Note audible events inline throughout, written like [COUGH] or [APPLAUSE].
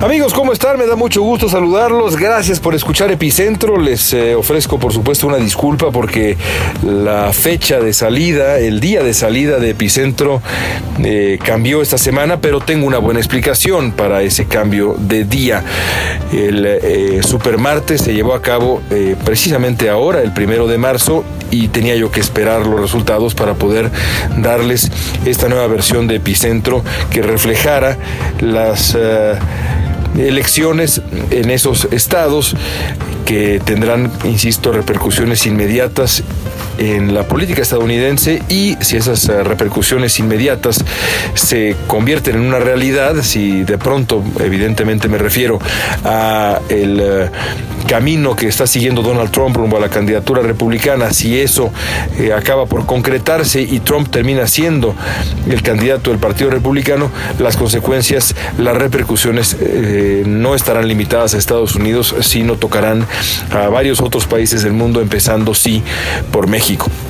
Amigos, ¿cómo están? Me da mucho gusto saludarlos. Gracias por escuchar Epicentro. Les eh, ofrezco, por supuesto, una disculpa porque la fecha de salida, el día de salida de Epicentro eh, cambió esta semana, pero tengo una buena explicación para ese cambio de día. El eh, Supermartes se llevó a cabo precisamente ahora, el primero de marzo, y tenía yo que esperar los resultados para poder darles esta nueva versión de Epicentro que reflejara las elecciones en esos estados que tendrán, insisto, repercusiones inmediatas en la política estadounidense y si esas eh, repercusiones inmediatas se convierten en una realidad, si de pronto, evidentemente me refiero a el eh, camino que está siguiendo Donald Trump rumbo a la candidatura republicana, si eso eh, acaba por concretarse y Trump termina siendo el candidato del Partido Republicano, las consecuencias, las repercusiones no estarán limitadas a Estados Unidos, sino tocarán a varios otros países del mundo, empezando sí por México. Кик.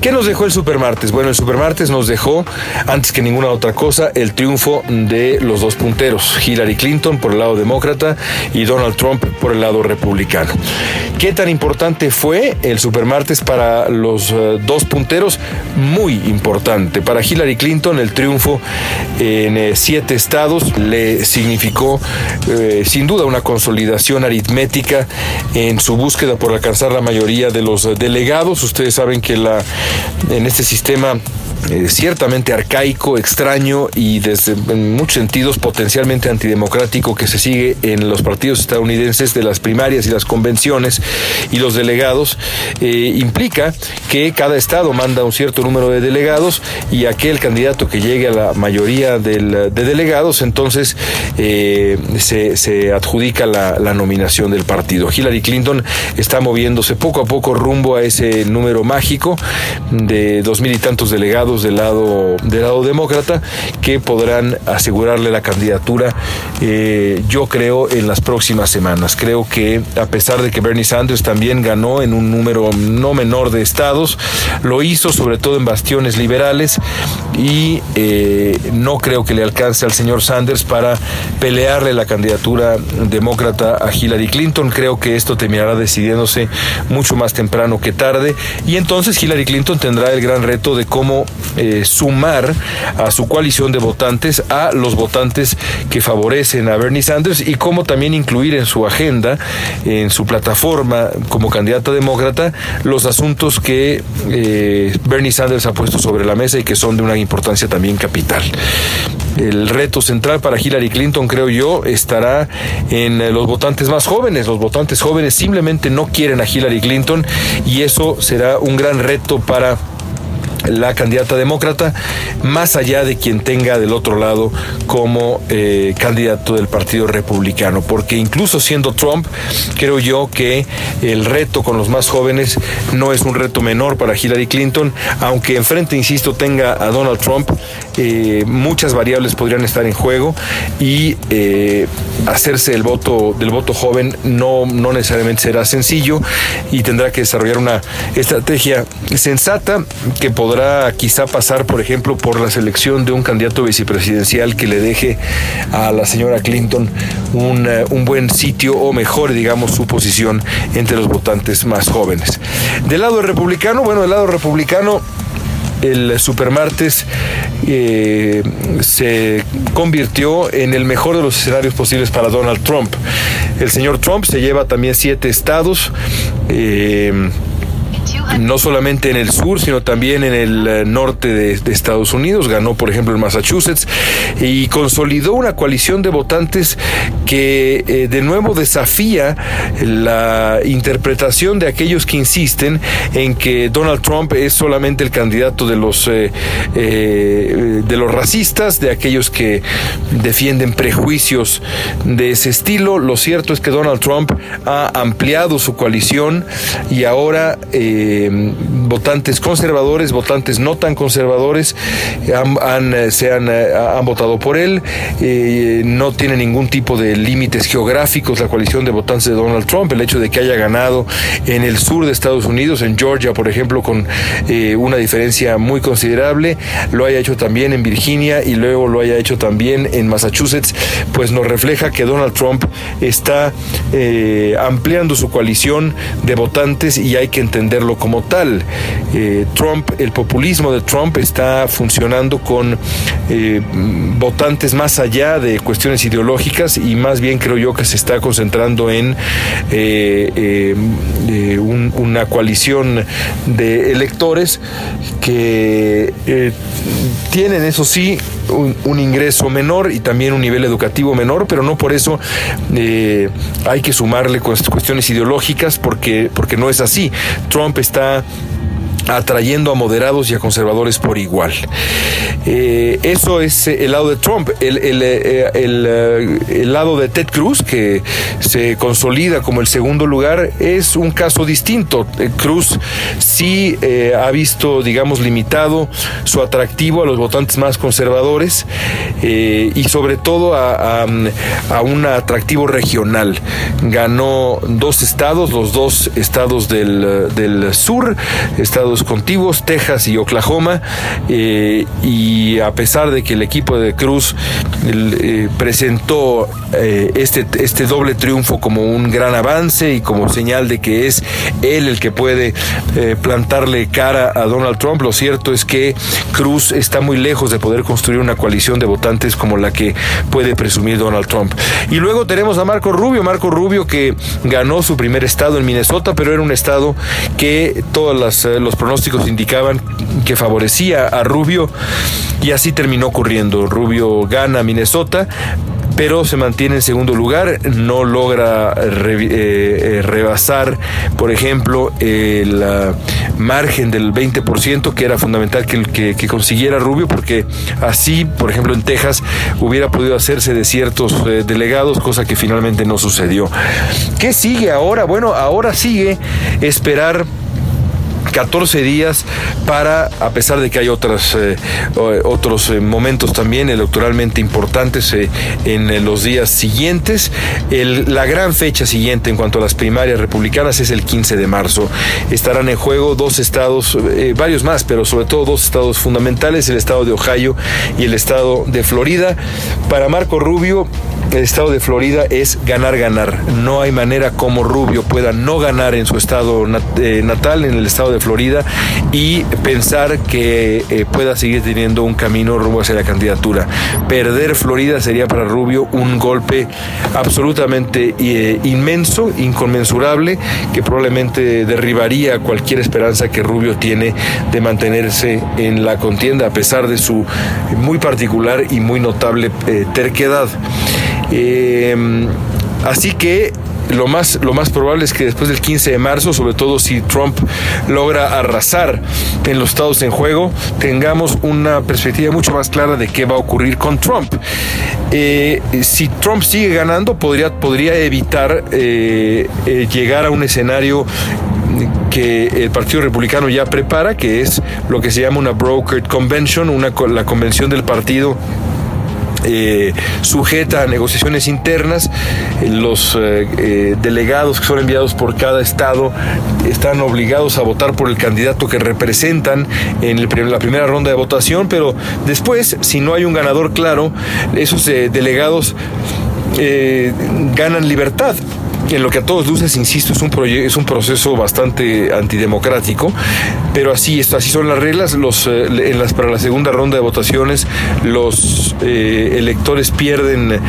¿Qué nos dejó el Supermartes? Bueno, el Supermartes nos dejó, antes que ninguna otra cosa, el triunfo de los dos punteros, Hillary Clinton por el lado demócrata y Donald Trump por el lado republicano. ¿Qué tan importante fue el Supermartes para los eh, dos punteros? Muy importante. Para Hillary Clinton el triunfo en eh, siete estados le significó eh, sin duda una consolidación aritmética en su búsqueda por alcanzar la mayoría de los delegados. Ustedes saben que la en este sistema eh, ciertamente arcaico, extraño y desde en muchos sentidos potencialmente antidemocrático que se sigue en los partidos estadounidenses de las primarias y las convenciones y los delegados, eh, implica que cada estado manda un cierto número de delegados y aquel candidato que llegue a la mayoría de delegados, entonces eh, se, adjudica la nominación del partido. Hillary Clinton está moviéndose poco a poco rumbo a ese número mágico de dos mil y tantos delegados del lado, del lado demócrata que podrán asegurarle la candidatura, eh, yo creo, en las próximas semanas. Creo que a pesar de que Bernie Sanders también ganó en un número no menor de estados, lo hizo sobre todo en bastiones liberales y eh, no creo que le alcance al señor Sanders para pelearle la candidatura demócrata a Hillary Clinton. Creo que esto terminará decidiéndose mucho más temprano que tarde y entonces Hillary Clinton tendrá el gran reto de cómo eh, sumar a su coalición de votantes a los votantes que favorecen a Bernie Sanders y cómo también incluir en su agenda, en su plataforma como candidata demócrata, los asuntos que eh, Bernie Sanders ha puesto sobre la mesa y que son de una importancia también capital. El reto central para Hillary Clinton, creo yo, estará en los votantes más jóvenes. Los votantes jóvenes simplemente no quieren a Hillary Clinton y eso será un gran reto para la candidata demócrata, más allá de quien tenga del otro lado como eh, candidato del Partido Republicano, porque incluso siendo Trump, creo yo que el reto con los más jóvenes no es un reto menor para Hillary Clinton, aunque enfrente, insisto, tenga a Donald Trump, eh, muchas variables podrían estar en juego y eh, hacerse el voto del voto joven no, no necesariamente será sencillo y tendrá que desarrollar una estrategia sensata que podrá quizá pasar, por ejemplo, por la selección de un candidato vicepresidencial que le deje a la señora Clinton un, eh, un buen sitio o mejor, digamos, su posición entre los votantes más jóvenes. Del lado republicano, bueno, del lado republicano el supermartes eh, se convirtió en el mejor de los escenarios posibles para Donald Trump. El señor Trump se lleva también siete estados. eh, no solamente en el sur, sino también en el eh, norte de, Estados Unidos. Ganó, por ejemplo, en Massachusetts y consolidó una coalición de votantes que eh, de nuevo desafía la interpretación de aquellos que insisten en que Donald Trump es solamente el candidato de los eh, eh, de los racistas, de aquellos que defienden prejuicios de ese estilo. Lo cierto es que Donald Trump ha ampliado su coalición y ahora eh, votantes conservadores, votantes no tan conservadores, han, se han, han, votado por él, no tiene ningún tipo de límites geográficos la coalición de votantes de Donald Trump, el hecho de que haya ganado en el sur de Estados Unidos, en Georgia, por ejemplo, con una diferencia muy considerable, lo haya hecho también en Virginia y luego lo haya hecho también en Massachusetts, pues nos refleja que Donald Trump está eh, ampliando su coalición de votantes y hay que entenderlo como tal. Eh, Trump, el populismo de Trump está funcionando con eh, votantes más allá de cuestiones ideológicas y más bien creo yo que se está concentrando en una coalición de electores que tienen, eso sí, un, ingreso menor y también un nivel educativo menor, pero no por eso eh, hay que sumarle cuestiones ideológicas porque, porque no es así. Trump está atrayendo a moderados y a conservadores por igual. Eh, eso es el lado de Trump. El, el, eh, el, lado de Ted Cruz, que se consolida como el segundo lugar, es un caso distinto. Cruz sí ha visto, digamos, limitado su atractivo a los votantes más conservadores y sobre todo a, a, un atractivo regional. Ganó dos estados, los dos estados del, del sur, estados contigos, Texas y Oklahoma, eh, y a pesar de que el equipo de Cruz eh, presentó eh, este, este doble triunfo como un gran avance y como señal de que es él el que puede plantarle cara a Donald Trump, lo cierto es que Cruz está muy lejos de poder construir una coalición de votantes como la que puede presumir Donald Trump. Y luego tenemos a Marco Rubio, Marco Rubio que ganó su primer estado en Minnesota, pero era un estado que todos los pronósticos indicaban que favorecía a Rubio y así terminó ocurriendo. Rubio gana Minnesota, pero se mantiene en segundo lugar, no logra eh, eh, rebasar, por ejemplo, el margen del 20%, que era fundamental que, que, consiguiera Rubio, porque así, por ejemplo, en Texas hubiera podido hacerse de ciertos eh, delegados, cosa que finalmente no sucedió. ¿Qué sigue ahora? Bueno, ahora sigue esperar 14 días para, a pesar de que hay otras, eh, otros eh, momentos también electoralmente importantes eh, en los días siguientes, la gran fecha siguiente en cuanto a las primarias republicanas es el 15 de marzo. Estarán en juego dos estados, varios más, pero sobre todo dos estados fundamentales, el estado de Ohio y el estado de Florida. Para Marco Rubio, el estado de Florida es ganar, ganar. No hay manera como Rubio pueda no ganar en su estado natal, en el estado de Florida y pensar que eh, pueda seguir teniendo un camino rumbo hacia la candidatura. Perder Florida sería para Rubio un golpe absolutamente eh, inmenso, inconmensurable, que probablemente derribaría cualquier esperanza que Rubio tiene de mantenerse en la contienda, a pesar de su muy particular y muy notable terquedad. así que lo más, lo más probable es que después del 15 de marzo, sobre todo si Trump logra arrasar en los estados en juego, tengamos una perspectiva mucho más clara de qué va a ocurrir con Trump. Eh, si Trump sigue ganando, podría, podría evitar eh, eh, llegar a un escenario que el Partido Republicano ya prepara, que es lo que se llama una brokered convention, una, la convención del partido eh, sujeta a negociaciones internas. Los eh, eh, delegados que son enviados por cada estado están obligados a votar por el candidato que representan en la primera ronda de votación, pero después, si no hay un ganador claro, esos delegados ganan libertad en lo que a todos luces, insisto, es un, es un proceso bastante antidemocrático, pero así, así son las reglas. Los, eh, para la segunda ronda de votaciones, los eh, electores pierden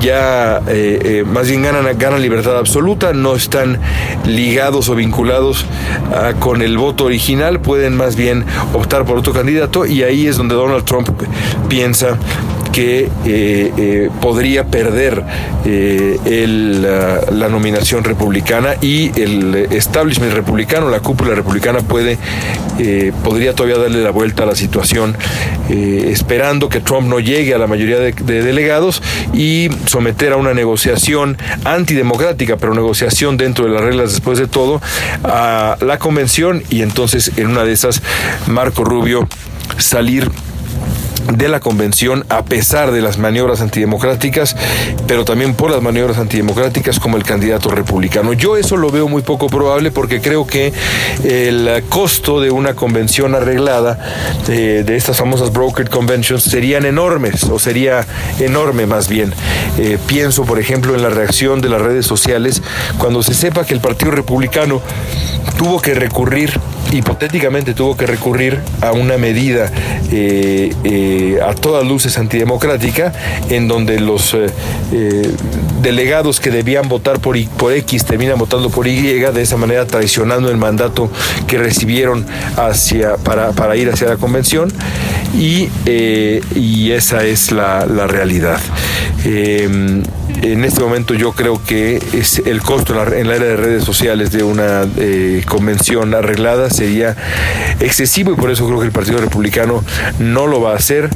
ya, eh, más bien ganan, ganan libertad absoluta, no están ligados o vinculados ah, con el voto original, pueden más bien optar por otro candidato y ahí es donde Donald Trump piensa que podría perder el, la, nominación republicana y el establishment republicano, la cúpula republicana puede podría todavía darle la vuelta a la situación esperando que Trump no llegue a la mayoría de delegados y someter a una negociación antidemocrática, pero negociación dentro de las reglas después de todo, a la convención y entonces en una de esas Marco Rubio salir de la convención a pesar de las maniobras antidemocráticas, pero también por las maniobras antidemocráticas como el candidato republicano. Yo eso lo veo muy poco probable porque creo que el costo de una convención arreglada de, estas famosas brokered conventions serían enormes o sería enorme más bien. Eh, pienso, por ejemplo, en la reacción de las redes sociales cuando se sepa que el Partido Republicano tuvo que recurrir hipotéticamente tuvo que recurrir a una medida eh, eh, a todas luces antidemocrática, en donde los eh, delegados que debían votar por, por X terminan votando por Y, de esa manera traicionando el mandato que recibieron hacia, para, para ir hacia la convención, y, y esa es la realidad en este momento yo creo que es el costo en la, era de redes sociales de una eh, convención arreglada sería excesivo y por eso creo que el Partido Republicano no lo va a hacer.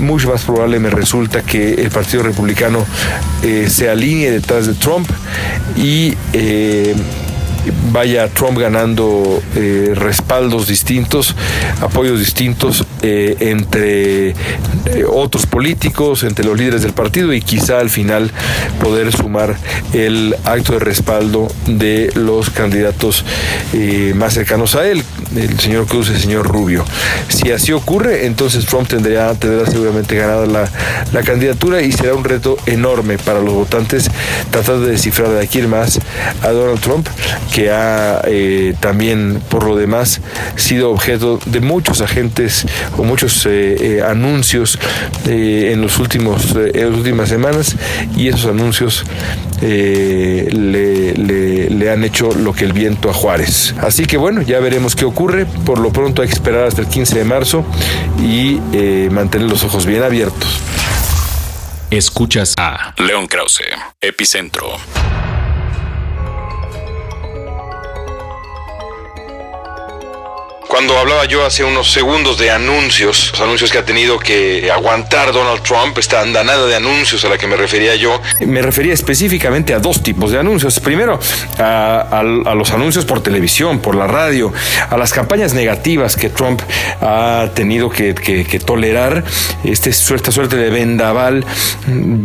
Mucho más probable me resulta que el Partido Republicano eh, se alinee detrás de Trump y eh, vaya Trump ganando eh, respaldos distintos, apoyos distintos eh, entre eh, otros políticos, entre los líderes del partido y quizá al final poder sumar el acto de respaldo de los candidatos más cercanos a él, el señor Cruz y el señor Rubio. Si así ocurre, entonces Trump tendrá, tendrá seguramente ganada la, la candidatura y será un reto enorme para los votantes tratar de descifrar de aquí en más a Donald Trump que ha eh, también por lo demás sido objeto de muchos agentes o muchos eh, eh, anuncios en los últimos en las últimas semanas y esos anuncios le, le, han hecho lo que el viento a Juárez. Así que bueno, ya veremos qué ocurre. Por lo pronto hay que esperar hasta el 15 de marzo y mantener los ojos bien abiertos. Escuchas a León Krause, Epicentro. Cuando hablaba yo hace unos segundos de anuncios, los anuncios que ha tenido que aguantar Donald Trump, esta andanada de anuncios a la que me refería yo, me refería específicamente a dos tipos de anuncios. Primero, a, los anuncios por televisión, por la radio, a las campañas negativas que Trump ha tenido que, tolerar, este, esta suerte de vendaval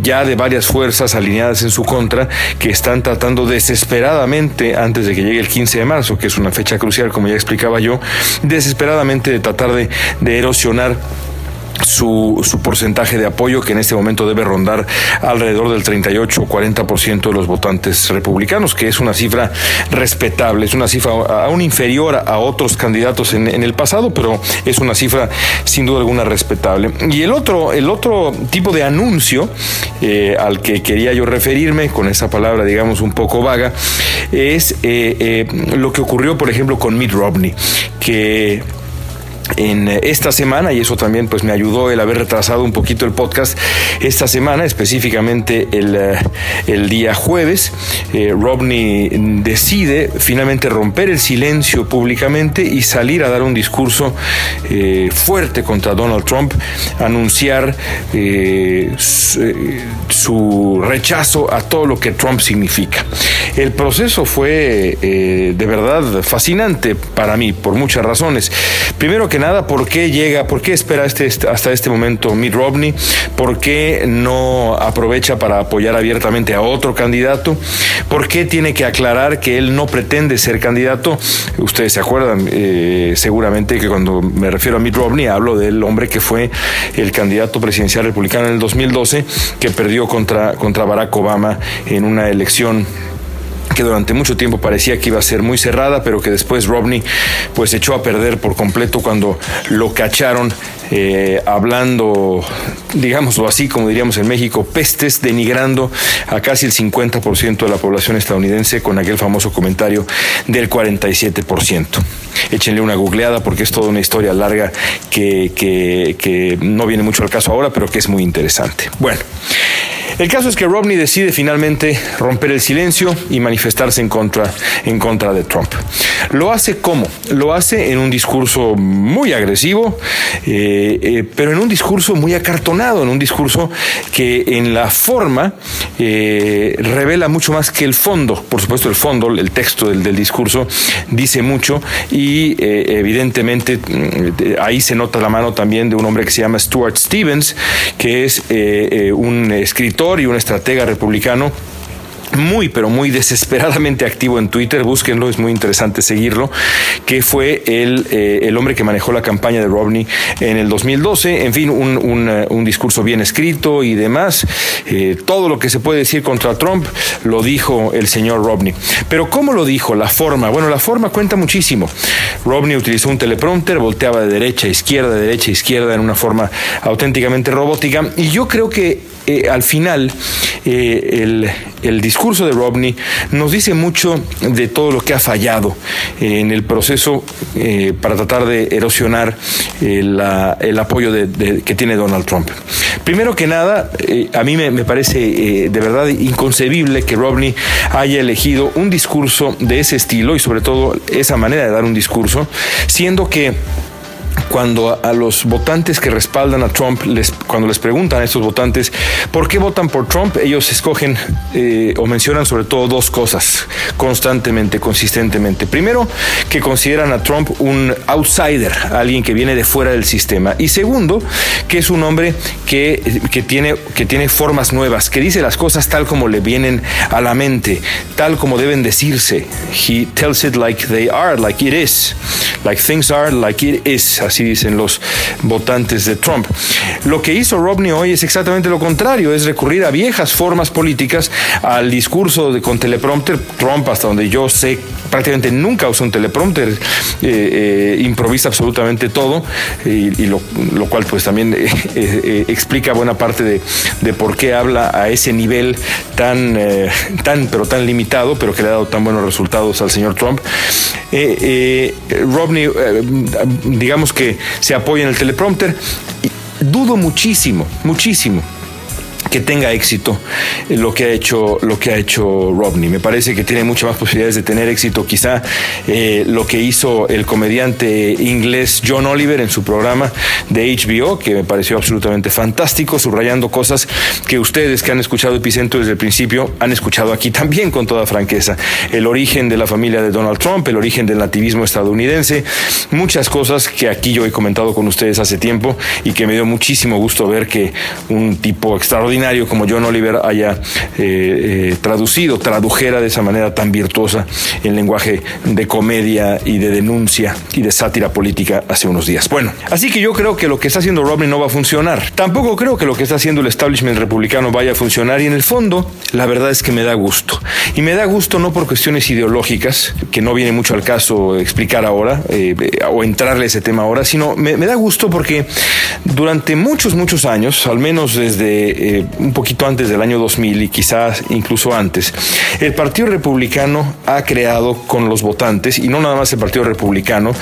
ya de varias fuerzas alineadas en su contra que están tratando desesperadamente antes de que llegue el 15 de marzo, que es una fecha crucial, como ya explicaba yo, desesperadamente de tratar de, erosionar su, su, porcentaje de apoyo, que en este momento debe rondar alrededor del 38 o 40% de los votantes republicanos, que es una cifra respetable, es una cifra aún inferior a otros candidatos en, el pasado, pero es una cifra sin duda alguna respetable. Y el otro, el otro tipo de anuncio eh, al que quería yo referirme, con esa palabra digamos un poco vaga, es eh, eh, lo que ocurrió, por ejemplo, con Mitt Romney, que en esta semana, y eso también pues me ayudó el haber retrasado un poquito el podcast, esta semana, específicamente el, eh, día jueves, eh, Romney decide finalmente romper el silencio públicamente y salir a dar un discurso eh, fuerte contra Donald Trump, anunciar su, rechazo a todo lo que Trump significa. El proceso fue de verdad fascinante para mí, por muchas razones. Primero que nada, ¿por qué llega, por qué espera este, hasta este momento Mitt Romney? ¿Por qué no aprovecha para apoyar abiertamente a otro candidato? ¿Por qué tiene que aclarar que él no pretende ser candidato? Ustedes se acuerdan eh, seguramente que cuando me refiero a Mitt Romney hablo del hombre que fue el candidato presidencial republicano en el 2012 que perdió contra, contra Barack Obama en una elección que durante mucho tiempo parecía que iba a ser muy cerrada, pero que después Romney pues echó a perder por completo cuando lo cacharon eh, hablando, digámoslo así, como diríamos en México, pestes, denigrando a casi el 50% de la población estadounidense con aquel famoso comentario del 47%. Échenle una googleada porque es toda una historia larga que, no viene mucho al caso ahora, pero que es muy interesante. Bueno. El caso es que Romney decide finalmente romper el silencio y manifestarse en contra, en contra de Trump. Lo hace cómo? Lo hace en un discurso muy agresivo, eh, eh, pero en un discurso muy acartonado, en un discurso que en la forma eh, revela mucho más que el fondo. Por supuesto, el fondo, el texto del, del discurso, dice mucho y evidentemente mm, ahí se nota la mano también de un hombre que se llama Stuart Stevens, que es un escritor y un estratega republicano muy, pero muy desesperadamente activo en Twitter, búsquenlo, es muy interesante seguirlo, que fue el, eh, el hombre que manejó la campaña de Romney en el 2012, en fin, un, eh, un discurso bien escrito y demás, eh, todo lo que se puede decir contra Trump lo dijo el señor Romney. Pero ¿cómo lo dijo? La forma, bueno, la forma cuenta muchísimo. Romney utilizó un teleprompter, volteaba de derecha a izquierda, de derecha a izquierda en una forma auténticamente robótica, y yo creo que eh, al final eh, el, el, discurso de Romney nos dice mucho de todo lo que ha fallado en el proceso eh, para tratar de erosionar el apoyo que tiene Donald Trump. Primero que nada, a mí me, me parece de verdad inconcebible que Romney haya elegido un discurso de ese estilo y sobre todo esa manera de dar un discurso, siendo que cuando a los votantes que respaldan a Trump, les, cuando les preguntan a estos votantes por qué votan por Trump, ellos escogen eh, o mencionan sobre todo dos cosas constantemente, consistentemente. Primero, que consideran a Trump un outsider, alguien que viene de fuera del sistema. Y segundo, que es un hombre que, que, tiene, que tiene formas nuevas, que dice las cosas tal como le vienen a la mente, tal como deben decirse. He tells it like they are, like it is, like things are, like it is así dicen los votantes de Trump. Lo que hizo Romney hoy es exactamente lo contrario, es recurrir a viejas formas políticas, al discurso de, con teleprompter. Trump, hasta donde yo sé, prácticamente nunca usa un teleprompter, eh, eh, improvisa absolutamente todo, y, lo, lo, cual pues también [LAUGHS] eh, explica buena parte de, de, por qué habla a ese nivel tan, tan, pero tan limitado, pero que le ha dado tan buenos resultados al señor Trump. Romney, digamos que se apoya en el teleprompter. Dudo muchísimo, muchísimo que tenga éxito lo que ha hecho lo que ha hecho Rodney. Me parece que tiene muchas más posibilidades de tener éxito. Quizá eh, lo que hizo el comediante inglés John Oliver en su programa de HBO, que me pareció absolutamente fantástico, subrayando cosas que ustedes que han escuchado Epicentro desde el principio han escuchado aquí también con toda franqueza. El origen de la familia de Donald Trump, el origen del nativismo estadounidense, muchas cosas que aquí yo he comentado con ustedes hace tiempo y que me dio muchísimo gusto ver que un tipo extraordinario como John Oliver haya eh, eh, traducido, tradujera de esa manera tan virtuosa el lenguaje de comedia y de denuncia y de sátira política hace unos días. Bueno, así que yo creo que lo que está haciendo Romney no va a funcionar. Tampoco creo que lo que está haciendo el establishment republicano vaya a funcionar y en el fondo la verdad es que me da gusto. Y me da gusto no por cuestiones ideológicas, que no viene mucho al caso explicar ahora eh, o entrarle a ese tema ahora, sino me, da gusto porque durante muchos, muchos años, al menos desde un poquito antes del año 2000 y quizás incluso antes, el Partido Republicano ha creado con los votantes, y no nada más el Partido Republicano,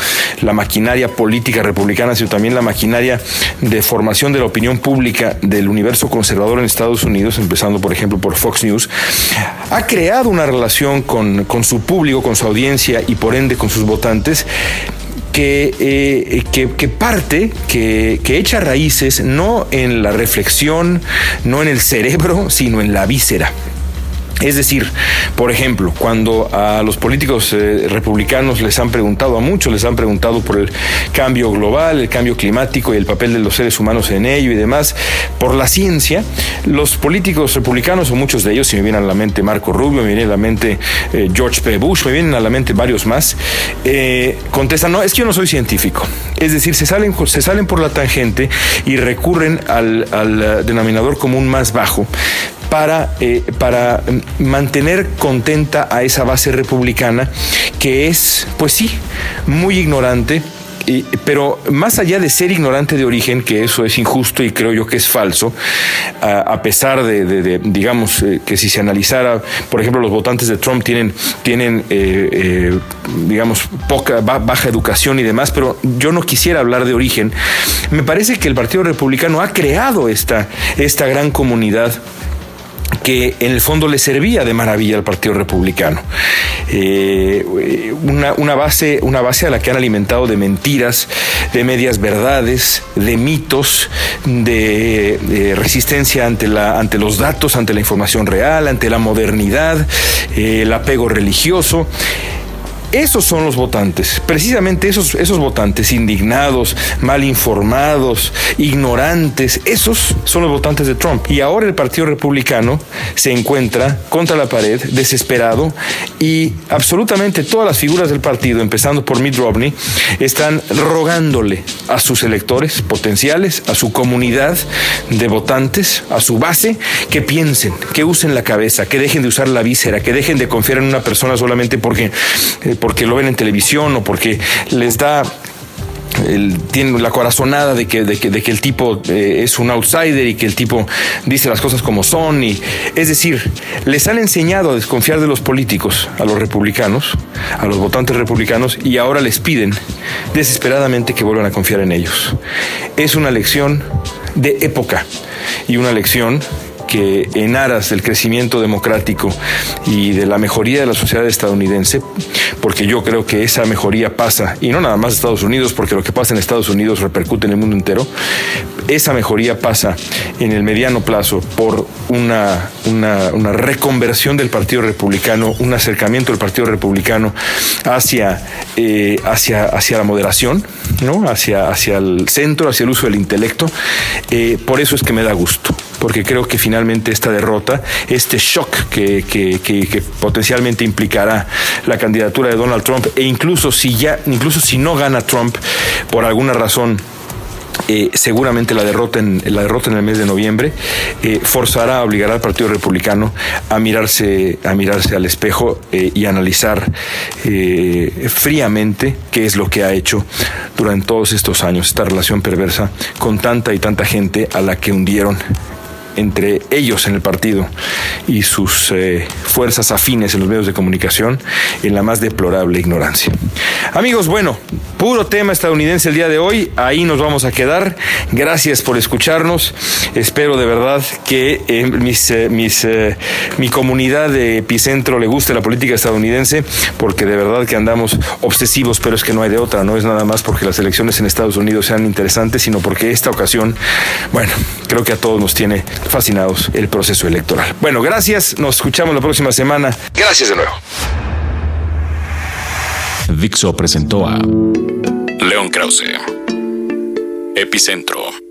la maquinaria política republicana, sino también la maquinaria de formación de la opinión pública del universo conservador en Estados Unidos, empezando por ejemplo por Fox News, ha creado una relación con, con su público, con su audiencia y por ende con sus votantes que, eh, que, que, parte, que, que echa raíces no en la reflexión, no en el cerebro, sino en la víscera. Es decir, por ejemplo, cuando a los políticos eh, republicanos les han preguntado, a muchos les han preguntado por el cambio global, el cambio climático y el papel de los seres humanos en ello y demás, por la ciencia, los políticos republicanos, o muchos de ellos, si me vienen a la mente Marco Rubio, me viene a la mente eh, George P. Bush, me vienen a la mente varios más, eh, contestan, no, es que yo no soy científico. Es decir, se salen, se salen por la tangente y recurren al, al denominador común más bajo para, eh, para mantener contenta a esa base republicana que es, pues sí, muy ignorante, pero más allá de ser ignorante de origen, que eso es injusto y creo yo que es falso, a, pesar de, digamos, eh, que si se analizara, por ejemplo, los votantes de Trump tienen, tienen eh, digamos, poca, baja educación y demás, pero yo no quisiera hablar de origen. Me parece que el Partido Republicano ha creado esta, esta gran comunidad que en el fondo le servía de maravilla al Partido Republicano. Eh, una, base, una base a la que han alimentado de mentiras, de medias verdades, de mitos, de, resistencia ante, la, ante los datos, ante la información real, ante la modernidad, eh, el apego religioso. Esos son los votantes, precisamente esos, esos votantes indignados, mal informados, ignorantes, esos son los votantes de Trump. Y ahora el Partido Republicano se encuentra contra la pared, desesperado, y absolutamente todas las figuras del partido, empezando por Mitt Romney, están rogándole a sus electores potenciales, a su comunidad de votantes, a su base, que piensen, que usen la cabeza, que dejen de usar la víscera, que dejen de confiar en una persona solamente porque... Porque lo ven en televisión o porque les da el, tienen la corazonada de que, de que, de que el tipo eh, es un outsider y que el tipo dice las cosas como son. Y, es decir, les han enseñado a desconfiar de los políticos, a los republicanos, a los votantes republicanos, y ahora les piden desesperadamente que vuelvan a confiar en ellos. Es una lección de época y una lección que en aras del crecimiento democrático y de la mejoría de la sociedad estadounidense, porque yo creo que esa mejoría pasa, y no nada más Estados Unidos, porque lo que pasa en Estados Unidos repercute en el mundo entero, esa mejoría pasa en el mediano plazo por una, una, reconversión del Partido Republicano, un acercamiento del Partido Republicano hacia, eh, hacia, hacia la moderación, ¿no? hacia, hacia el centro, hacia el uso del intelecto. Eh, por eso es que me da gusto porque creo que finalmente esta derrota, este shock que, que, potencialmente implicará la candidatura de Donald Trump, e incluso si ya, incluso si no gana Trump por alguna razón, eh, seguramente la derrota en la derrota en el mes de noviembre eh, forzará, obligará al Partido Republicano a mirarse a mirarse al espejo eh, y analizar fríamente qué es lo que ha hecho durante todos estos años esta relación perversa con tanta y tanta gente a la que hundieron entre ellos en el partido y sus eh, fuerzas afines en los medios de comunicación en la más deplorable ignorancia. Amigos, bueno, puro tema estadounidense el día de hoy, ahí nos vamos a quedar. Gracias por escucharnos. Espero de verdad que eh, eh, mis, mi comunidad de epicentro le guste la política estadounidense, porque de verdad que andamos obsesivos, pero es que no hay de otra, no es nada más porque las elecciones en Estados Unidos sean interesantes, sino porque esta ocasión, bueno, creo que a todos nos tiene fascinados el proceso electoral. Bueno, gracias, nos escuchamos la próxima semana. Gracias de nuevo. Dixo presentó a León Krause, Epicentro.